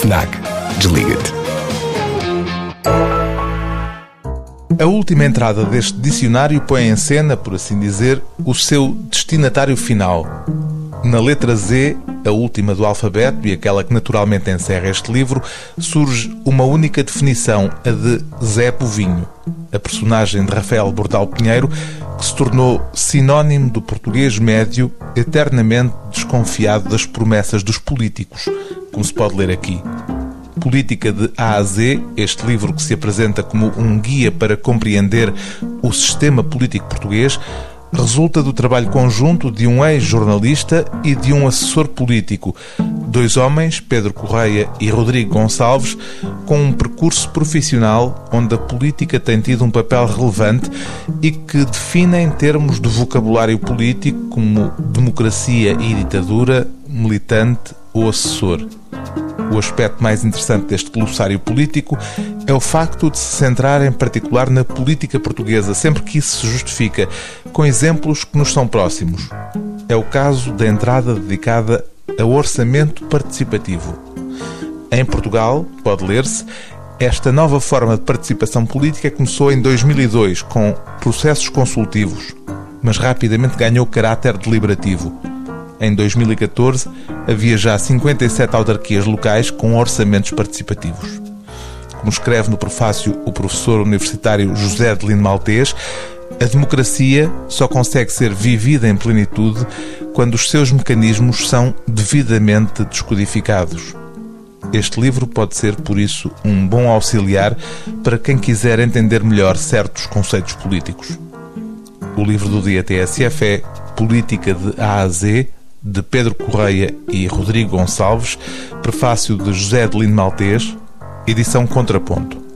FNAC. Desliga-te. A última entrada deste dicionário põe em cena, por assim dizer, o seu destinatário final. Na letra Z, a última do alfabeto e aquela que naturalmente encerra este livro, surge uma única definição, a de Zé Povinho, a personagem de Rafael Bordal Pinheiro, que se tornou sinónimo do português médio, eternamente desconfiado das promessas dos políticos, como se pode ler aqui. Política de A a Z, este livro que se apresenta como um guia para compreender o sistema político português, resulta do trabalho conjunto de um ex-jornalista e de um assessor político, dois homens, Pedro Correia e Rodrigo Gonçalves, com um percurso profissional onde a política tem tido um papel relevante e que definem termos de vocabulário político como democracia e ditadura, militante ou assessor. O aspecto mais interessante deste glossário político é o facto de se centrar em particular na política portuguesa, sempre que isso se justifica, com exemplos que nos são próximos. É o caso da entrada dedicada ao orçamento participativo. Em Portugal, pode ler-se, esta nova forma de participação política começou em 2002 com processos consultivos, mas rapidamente ganhou caráter deliberativo. Em 2014, havia já 57 autarquias locais com orçamentos participativos. Como escreve no prefácio o professor universitário José de Lino Maltês, a democracia só consegue ser vivida em plenitude quando os seus mecanismos são devidamente descodificados. Este livro pode ser, por isso, um bom auxiliar para quem quiser entender melhor certos conceitos políticos. O livro do dia TSF é Política de A a Z, de Pedro Correia e Rodrigo Gonçalves, prefácio de José de Lino Maltês, edição Contraponto.